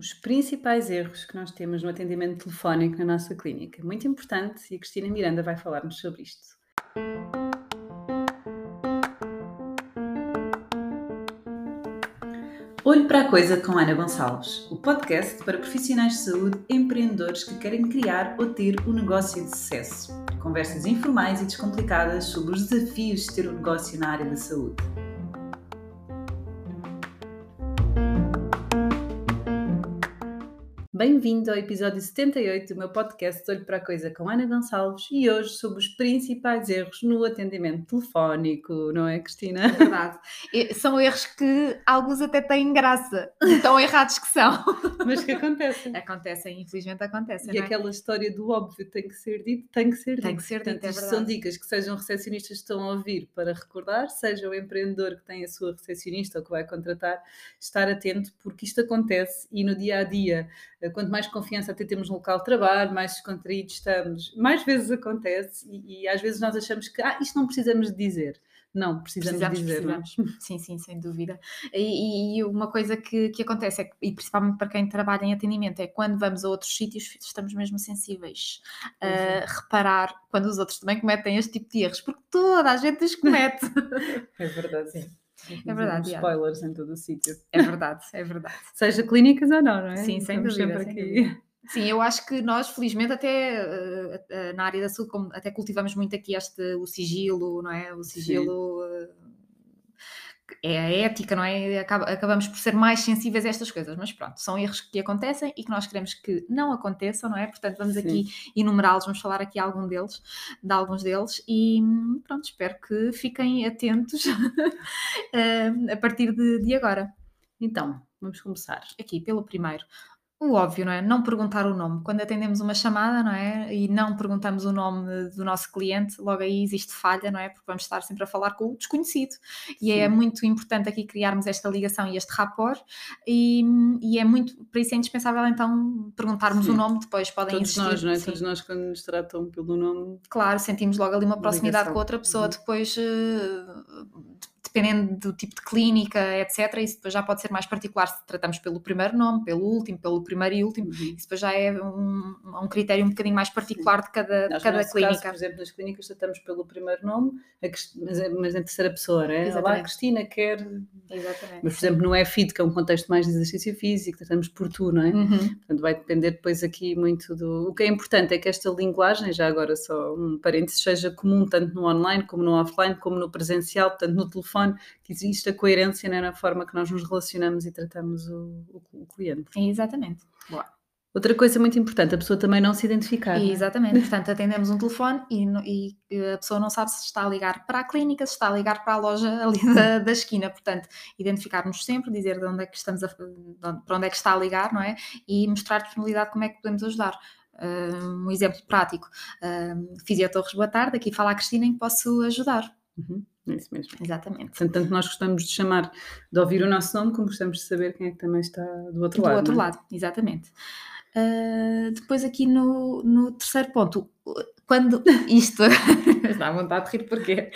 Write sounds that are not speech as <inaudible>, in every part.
os principais erros que nós temos no atendimento telefónico na nossa clínica. Muito importante e a Cristina Miranda vai falar-nos sobre isto. Olho para a Coisa com Ana Gonçalves, o podcast para profissionais de saúde empreendedores que querem criar ou ter um negócio de sucesso. Conversas informais e descomplicadas sobre os desafios de ter um negócio na área da saúde. Bem-vindo ao episódio 78 do meu podcast Olho para a Coisa com Ana Gonçalves e hoje sobre os principais erros no atendimento telefónico, não é, Cristina? É verdade. São erros que alguns até têm graça, tão errados que são. <laughs> Mas que acontecem. Acontecem, infelizmente acontecem. E é? aquela história do óbvio tem que ser dito, tem que ser dito. Tem que ser dito, Portanto, é isto são dicas que sejam recepcionistas que estão a ouvir para recordar, seja o empreendedor que tem a sua recepcionista ou que vai contratar, estar atento porque isto acontece e no dia a dia quanto mais confiança até temos no local de trabalho, mais descontraídos estamos, mais vezes acontece e, e, às vezes nós achamos que ah, isto não precisamos de dizer. Não, precisamos, precisamos dizer. Precisamos. Não? é? Sim, sim, sem dúvida. E, e, uma coisa que, que acontece, é que, e principalmente para quem trabalha em atendimento, é quando vamos a outros sítios, estamos mesmo sensíveis a é. reparar quando os outros também cometem este tipo de erros, porque toda a gente os comete. <laughs> é verdade, sim. É verdade. Spoilers em todo o sítio. É verdade, é verdade. <laughs> Seja clínicas ou não, não é? Sim, sem Estamos dúvida. Sempre sem aqui. dúvida. <laughs> Sim, eu acho que nós, felizmente, até uh, uh, na área da saúde, como até cultivamos muito aqui este, o sigilo, não é? O sigilo uh, é a ética, não é? Acaba, acabamos por ser mais sensíveis a estas coisas, mas pronto, são erros que acontecem e que nós queremos que não aconteçam, não é? Portanto, vamos Sim. aqui enumerá-los, vamos falar aqui algum deles, de alguns deles e pronto, espero que fiquem atentos <laughs> a partir de, de agora. Então, vamos começar. Aqui, pelo primeiro. O óbvio, não é? Não perguntar o nome. Quando atendemos uma chamada, não é? E não perguntamos o nome do nosso cliente, logo aí existe falha, não é? Porque vamos estar sempre a falar com o desconhecido. E Sim. é muito importante aqui criarmos esta ligação e este rapport. E, e é muito, para isso é indispensável então perguntarmos Sim. o nome, depois podem Todos existir. nós, não é? sim. Todos nós, quando nos tratam pelo nome, Claro, sentimos logo ali uma proximidade Ligação. com outra pessoa, Uhum. depois, eh, dependendo do tipo de clínica, etc., isso depois já pode ser mais particular se tratamos pelo primeiro nome, pelo último, pelo primeiro e último. Isso depois já é um, um critério um bocadinho mais particular de cada, de Nós, cada no clínica. Caso, por exemplo, nas clínicas tratamos pelo primeiro nome, mas, é- mas em terceira pessoa, não é? Olá, Exatamente. Cristina, quer. Exatamente. Mas, por exemplo, no EFID, que é um contexto mais de exercício físico, tratamos por tu, não é? Uhum. Portanto, vai depender depois aqui muito do. O que é importante é que esta linguagem, já agora só um parênteses, seja comum tanto no online como no offline, como no presencial, portanto, no telefone, que existe a coerência né, na forma que nós nos relacionamos e tratamos o, o- o cliente. Exatamente. Outra coisa muito importante, a pessoa também não se identificar. não é? Exatamente. <laughs> Portanto, atendemos um telefone e, e a pessoa não sabe se está a ligar para a clínica, se está a ligar para a loja <laughs> ali da, da esquina. Portanto, identificarmos sempre, dizer de onde é que estamos a, de onde- para onde é que está a ligar, não é? E mostrar disponibilidade como é que podemos ajudar. Um um exemplo prático. Um, Fizia Torres, boa tarde. Aqui fala a Cristina em que posso ajudar. Uhum, é isso mesmo. Exatamente. Portanto, tanto nós gostamos de chamar, de ouvir o nosso nome, como gostamos de saber quem é que também está do outro do lado. outro não é? lado, exatamente. Uh, depois aqui no, no terceiro ponto, quando isto <laughs> dá vontade de rir porquê?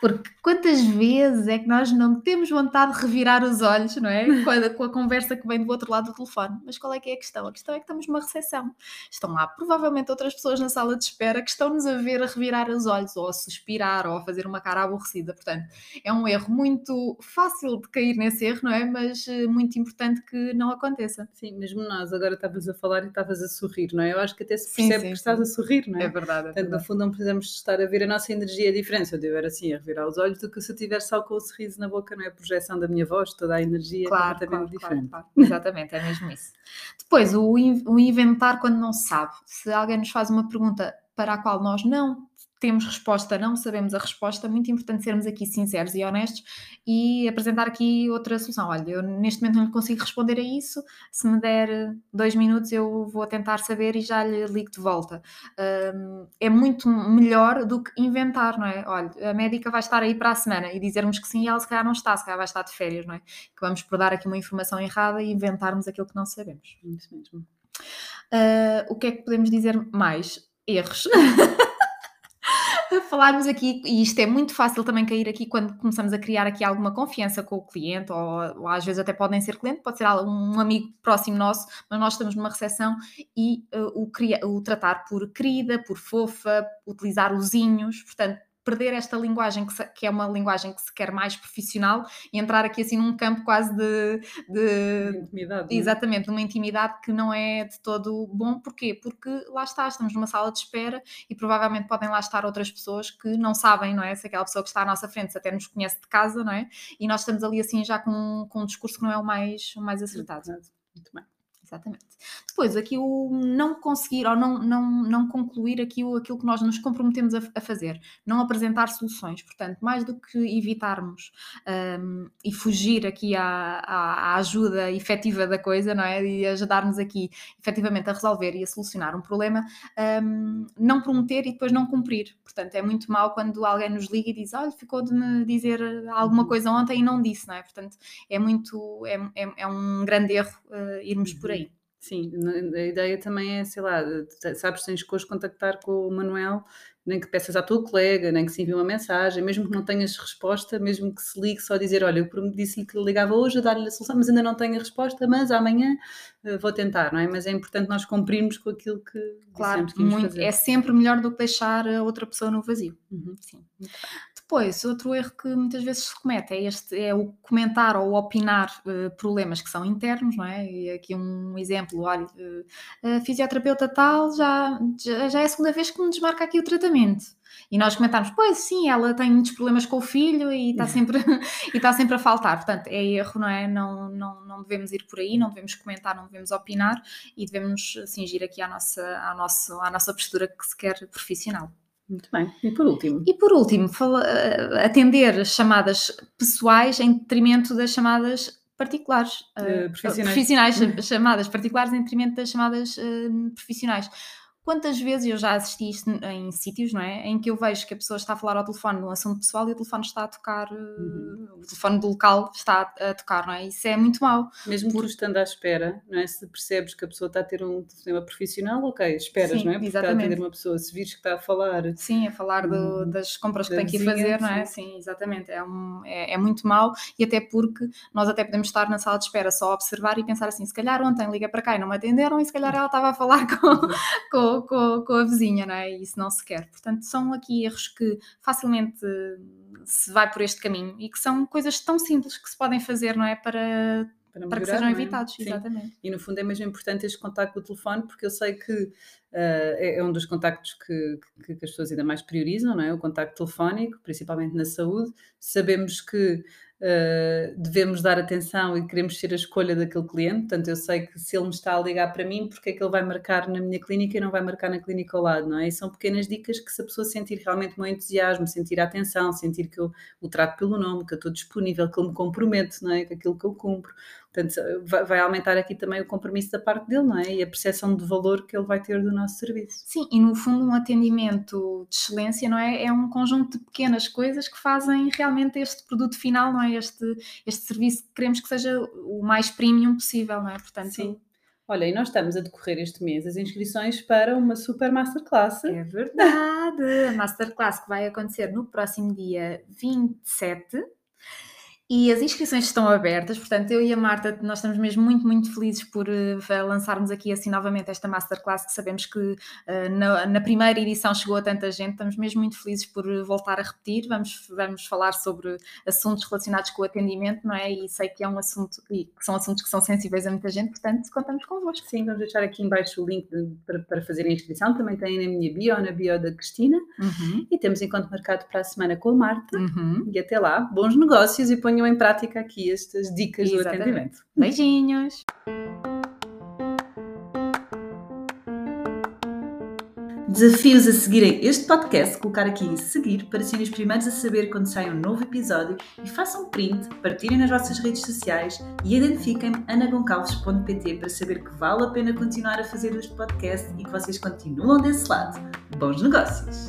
Porque quantas vezes é que nós não temos vontade de revirar os olhos, não é? Com a, com a conversa que vem do outro lado do telefone. Mas qual é que é a questão? A questão é que estamos numa recepção. Estão lá provavelmente outras pessoas na sala de espera que estão-nos a ver a revirar os olhos, ou a suspirar, ou a fazer uma cara aborrecida. Portanto, é um erro muito fácil de cair nesse erro, não é? Mas eh, muito importante que não aconteça. Sim, mesmo nós, agora estavas a falar e estavas a sorrir, não é? Eu acho que até se Sim, percebe sim, que estás sim. a sorrir, não é? verdade. Portanto, no fundo, não precisamos estar a ver a nossa energia diferente. Eu estiver assim a revirar os olhos, do que se eu estiver só com o sorriso na boca, não é? A projeção da minha voz, toda a energia é Claro, completamente claro, claro, diferente. claro. Exatamente, é mesmo isso. Depois, o, o inventar quando não se sabe. Se alguém nos faz uma pergunta para a qual nós não temos resposta, não sabemos a resposta, é muito importante sermos aqui sinceros e honestos e apresentar aqui outra solução. Olha, eu neste momento não lhe consigo responder a isso, se me der eh, dois minutos eu vou tentar saber e já lhe ligo de volta. Hum, é muito melhor do que inventar, não é? Olha, a médica vai estar aí para a semana e dizermos que sim e ela se calhar não está, se calhar vai estar de férias, não é? Que vamos por dar aqui uma informação errada e inventarmos aquilo que não sabemos. Isso mesmo. Ah, o que é que podemos dizer mais? Erros. <laughs> falarmos aqui, e isto é muito fácil também cair aqui quando começamos a criar aqui alguma confiança com o cliente, ou, ou às vezes até podem ser cliente, pode ser um amigo próximo nosso, mas nós estamos numa recepção e uh, o, o tratar por querida, por fofa, utilizar usinhos, portanto, perder esta linguagem que, se, que, é uma linguagem que se quer mais profissional e entrar aqui assim num campo quase de, de intimidade. É? Exatamente, numa intimidade que não é de todo bom. Porquê? Porque lá está, estamos numa sala de espera e provavelmente podem lá estar outras pessoas que não sabem, não é? Se aquela pessoa que está à nossa frente até nos conhece de casa, não é? E nós estamos ali assim já com, com um discurso que não é o mais, o mais acertado. Muito bem. Exatamente. Depois, aqui o não conseguir ou não, não, não concluir aqui o, aquilo que nós nos comprometemos a, a fazer, não apresentar soluções. Portanto, mais do que evitarmos um, e fugir aqui à, à, ajuda efetiva da coisa, não é? E ajudar-nos aqui efetivamente a resolver e a solucionar um problema, um, não prometer e depois não cumprir. Portanto, é muito mal quando alguém nos liga e diz: Olha, ficou de me dizer alguma uhum. coisa ontem e não disse, não é? Portanto, é muito, é, é, é um grande erro uh, irmos por aí. Sim, a ideia também é, sei lá, sabes, tens que hoje contactar com o Manuel, nem que peças à tua colega, nem que se envie uma mensagem, mesmo que não tenhas resposta, mesmo que se ligue só dizer, olha, eu disse-lhe que ligava hoje a dar-lhe a solução, mas ainda não tenho a resposta, mas amanhã uh, vou tentar, não é? Mas é importante nós cumprirmos com aquilo que claro, que muito, fazer. é sempre melhor do que deixar a outra pessoa no vazio. Uhum, sim. Depois, outro erro que muitas vezes se comete é, este, é o comentar ou opinar uh, problemas que são internos, não é? E aqui um exemplo, olha, uh, a fisioterapeuta tal já, já, já, é a segunda vez que me desmarca aqui o tratamento. E nós comentarmos, pois sim, ela tem muitos problemas com o filho e está sempre, <laughs> e está sempre a faltar. Portanto, é erro, não é? Não, não, não devemos ir por aí, não devemos comentar, não devemos opinar e devemos cingir aqui à nossa, à nossa, à nossa postura que se quer profissional. Muito bem. E por último? E por último, fala, atender chamadas pessoais em detrimento das chamadas particulares. Uh, profissionais. profissionais. chamadas particulares em detrimento das chamadas uh, profissionais. Quantas vezes eu já assisti isto em sítios, não é? Em que eu vejo que a pessoa está a falar ao telefone num assunto pessoal e o telefone está a tocar, uhum. o telefone do local está a, tocar, não é? Isso é muito mau. Mesmo por... tu estando à espera, não é? Se percebes que a pessoa está a ter um problema profissional, ok, esperas, Sim, não é? Porque exatamente. está a atender uma pessoa, se vires que está a falar. Sim, a falar do, hum, das compras que tem que ir fazer, não é? Sim, Sim exatamente. É, um, é, é, muito mau e até porque nós até podemos estar na sala de espera só a observar e pensar assim, se calhar ontem liga para cá e não me atenderam e se calhar ela estava a falar com, com com, com, a vizinha, não é? E isso não se quer. Portanto, são aqui erros que facilmente se vai por este caminho e que são coisas tão simples que se podem fazer, não é? Para, para, melhorar, para que sejam é? evitados, Sim. exatamente. E no fundo é mesmo importante este contacto com o telefone, porque eu sei que uh, é, é, um dos contactos que, que, que, as pessoas ainda mais priorizam, não é? O contacto telefónico, principalmente na saúde. Sabemos que uh, devemos dar atenção e queremos ser a escolha daquele cliente. Portanto, eu sei que se ele me está a ligar para mim, porque é que ele vai marcar na minha clínica e não vai marcar na clínica ao lado, não é? E são pequenas dicas que se a pessoa sentir realmente o meu entusiasmo, sentir a atenção, sentir que eu o trato pelo nome, que eu estou disponível, que ele me compromete, não é? Com aquilo que eu cumpro. Portanto, vai aumentar aqui também o compromisso da parte dele, não é? E a percepção de valor que ele vai ter do nosso serviço. Sim, e no fundo um atendimento de excelência, não é? É um conjunto de pequenas coisas que fazem realmente este produto final, não é? Este, este serviço que queremos que seja o mais premium possível, não é? Portanto, Sim. Olha, e nós estamos a decorrer este mês as inscrições para uma super masterclass. É verdade! a <laughs> masterclass que vai acontecer no próximo dia 27 e as inscrições estão abertas, portanto, eu e a Marta, nós estamos mesmo muito, muito felizes por uh, lançarmos aqui assim novamente esta Masterclass, que sabemos que uh, na, na, primeira edição chegou a tanta gente, estamos mesmo muito felizes por voltar a repetir, vamos, vamos falar sobre assuntos relacionados com o atendimento, não é? E sei que é um assunto, e que são assuntos que são sensíveis a muita gente, portanto, contamos convosco. Sim, vamos deixar aqui embaixo o link de, para, para fazer a inscrição, também tem na minha bio, na bio da Cristina, uhum. e temos encontro marcado para a semana com a Marta, uhum. e até lá, bons negócios e ponham ponham em prática aqui estas dicas Exatamente. do atendimento. Beijinhos! Desafios a seguirem este podcast, colocar aqui em seguir para serem os primeiros a saber quando sai um novo episódio e façam print, partilhem nas vossas redes sociais e identifiquem-me anagoncalves.pt para saber que vale a pena continuar a fazer este podcast e que vocês continuam desse lado. Bons negócios!